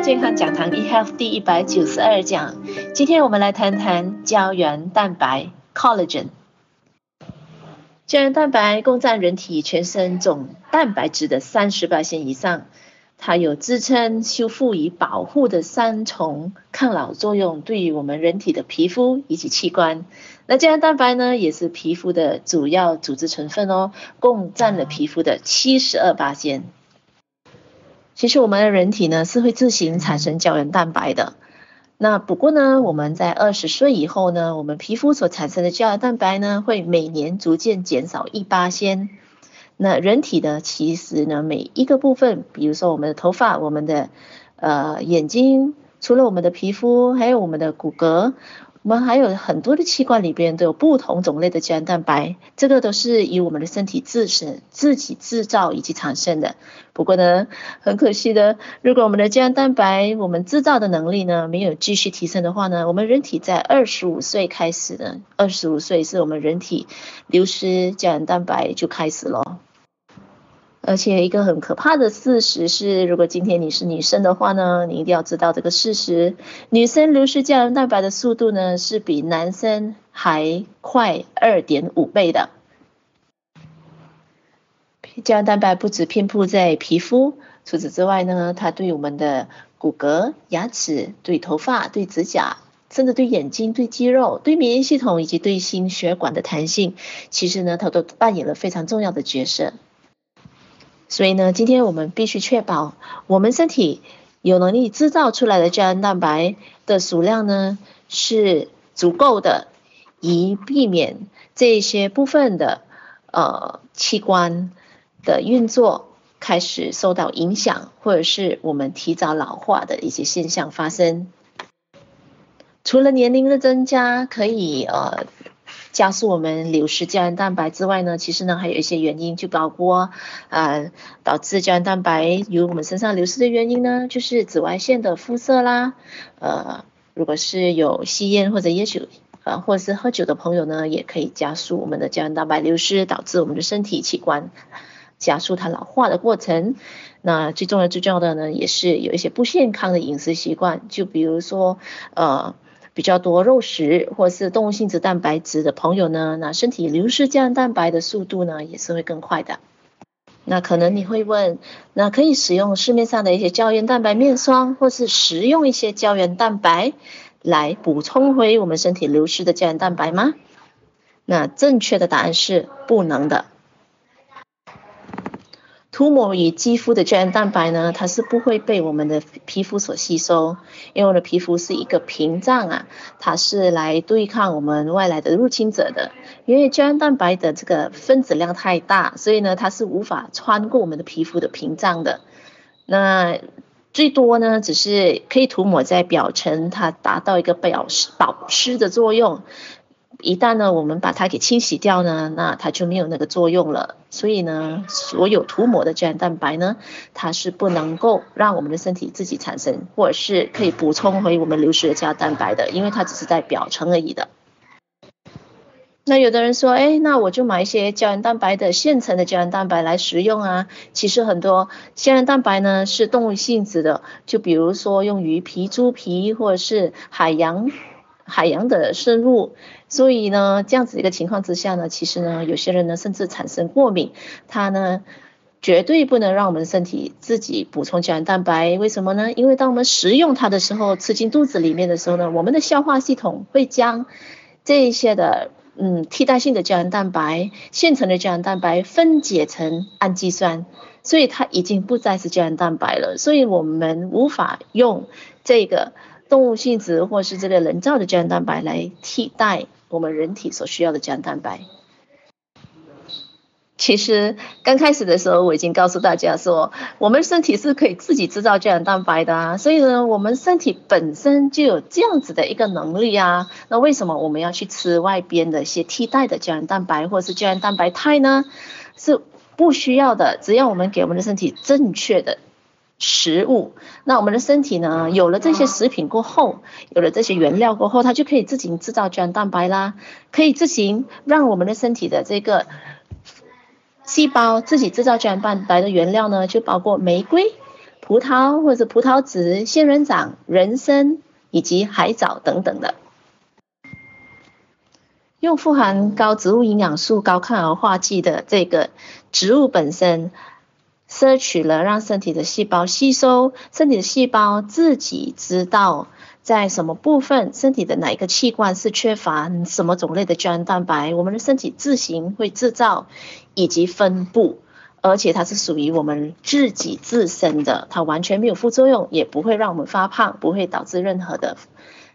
健康讲堂 eHealth 第一百九十二讲。今天我们来谈谈胶原蛋白 （Collagen）。胶原蛋白共占人体全身总蛋白质的三十%以上，它有支撑、修复与保护的三重抗老作用，对于我们人体的皮肤以及器官。那胶原蛋白呢，也是皮肤的主要组织成分哦，共占了皮肤的七十二%。其实我们的人体呢是会自行产生胶原蛋白的。那不过呢，我们在二十岁以后呢，我们皮肤所产生的胶原蛋白呢会每年逐渐减少一八仙。那人体的其实呢每一个部分，比如说我们的头发、我们的呃眼睛，除了我们的皮肤，还有我们的骨骼。我们还有很多的器官里边都有不同种类的胶原蛋白，这个都是以我们的身体自身自己制造以及产生的。不过呢，很可惜的，如果我们的胶原蛋白我们制造的能力呢没有继续提升的话呢，我们人体在二十五岁开始呢，二十五岁是我们人体流失胶原蛋白就开始了。而且一个很可怕的事实是，如果今天你是女生的话呢，你一定要知道这个事实：女生流失胶原蛋白的速度呢，是比男生还快二点五倍的。胶原蛋白不止遍布在皮肤，除此之外呢，它对我们的骨骼、牙齿、对头发、对指甲，甚至对眼睛、对肌肉、对免疫系统以及对心血管的弹性，其实呢，它都扮演了非常重要的角色。所以呢，今天我们必须确保我们身体有能力制造出来的胶原蛋白的数量呢是足够的，以避免这些部分的呃器官的运作开始受到影响，或者是我们提早老化的一些现象发生。除了年龄的增加，可以呃。加速我们流失胶原蛋白之外呢，其实呢还有一些原因，就包括呃导致胶原蛋白由我们身上流失的原因呢，就是紫外线的辐射啦。呃，如果是有吸烟或者烟酒呃或者是喝酒的朋友呢，也可以加速我们的胶原蛋白流失，导致我们的身体器官加速它老化的过程。那最重要最重要的呢，也是有一些不健康的饮食习惯，就比如说呃。比较多肉食或是动物性质蛋白质的朋友呢，那身体流失胶原蛋白的速度呢也是会更快的。那可能你会问，那可以使用市面上的一些胶原蛋白面霜，或是食用一些胶原蛋白来补充回我们身体流失的胶原蛋白吗？那正确的答案是不能的。涂抹于肌肤的胶原蛋白呢，它是不会被我们的皮肤所吸收，因为我的皮肤是一个屏障啊，它是来对抗我们外来的入侵者的。因为胶原蛋白的这个分子量太大，所以呢，它是无法穿过我们的皮肤的屏障的。那最多呢，只是可以涂抹在表层，它达到一个保湿保湿的作用。一旦呢，我们把它给清洗掉呢，那它就没有那个作用了。所以呢，所有涂抹的胶原蛋白呢，它是不能够让我们的身体自己产生，或者是可以补充回我们流失的胶原蛋白的，因为它只是在表层而已的。那有的人说，哎，那我就买一些胶原蛋白的现成的胶原蛋白来食用啊。其实很多胶原蛋白呢是动物性质的，就比如说用鱼皮、猪皮，或者是海洋。海洋的生物，所以呢，这样子一个情况之下呢，其实呢，有些人呢甚至产生过敏，它呢绝对不能让我们身体自己补充胶原蛋白。为什么呢？因为当我们食用它的时候，吃进肚子里面的时候呢，我们的消化系统会将这一些的嗯替代性的胶原蛋白、现成的胶原蛋白分解成氨基酸，所以它已经不再是胶原蛋白了，所以我们无法用这个。动物性质或是这个人造的胶原蛋白来替代我们人体所需要的胶原蛋白。其实刚开始的时候我已经告诉大家说，我们身体是可以自己制造胶原蛋白的啊，所以呢，我们身体本身就有这样子的一个能力啊。那为什么我们要去吃外边的一些替代的胶原蛋白或是胶原蛋白肽呢？是不需要的，只要我们给我们的身体正确的。食物，那我们的身体呢，有了这些食品过后，有了这些原料过后，它就可以自行制造胶原蛋白啦，可以自行让我们的身体的这个细胞自己制造胶原蛋白的原料呢，就包括玫瑰、葡萄或者葡萄籽、仙人掌、人参以及海藻等等的。用富含高植物营养素、高抗氧化剂的这个植物本身，摄取了让身体的细胞吸收，身体的细胞自己知道在什么部分，身体的哪一个器官是缺乏什么种类的胶原蛋白，我们的身体自行会制造以及分布，而且它是属于我们自己自身的，它完全没有副作用，也不会让我们发胖，不会导致任何的。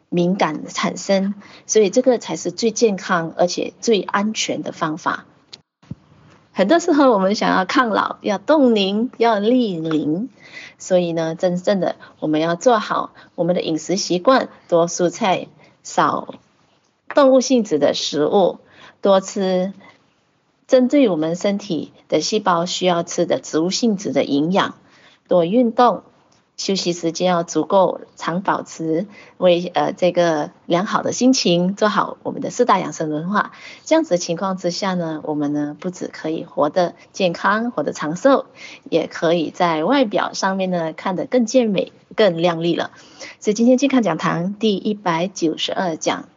敏感产生，所以这个才是最健康而且最安全的方法。很多时候我们想要抗老，要冻龄，要立龄，所以呢，真正的我们要做好我们的饮食习惯，多蔬菜，少动物性质的食物，多吃针对我们身体的细胞需要吃的植物性质的营养，多运动。休息时间要足够，常保持为呃这个良好的心情，做好我们的四大养生文化。这样子的情况之下呢，我们呢不止可以活得健康、活得长寿，也可以在外表上面呢看得更健美、更亮丽了。所以今天健康讲堂第一百九十二讲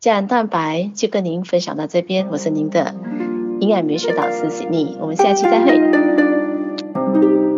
胶原蛋白就跟您分享到这边，我是您的营养美学导师 Sydney，我们下期再会。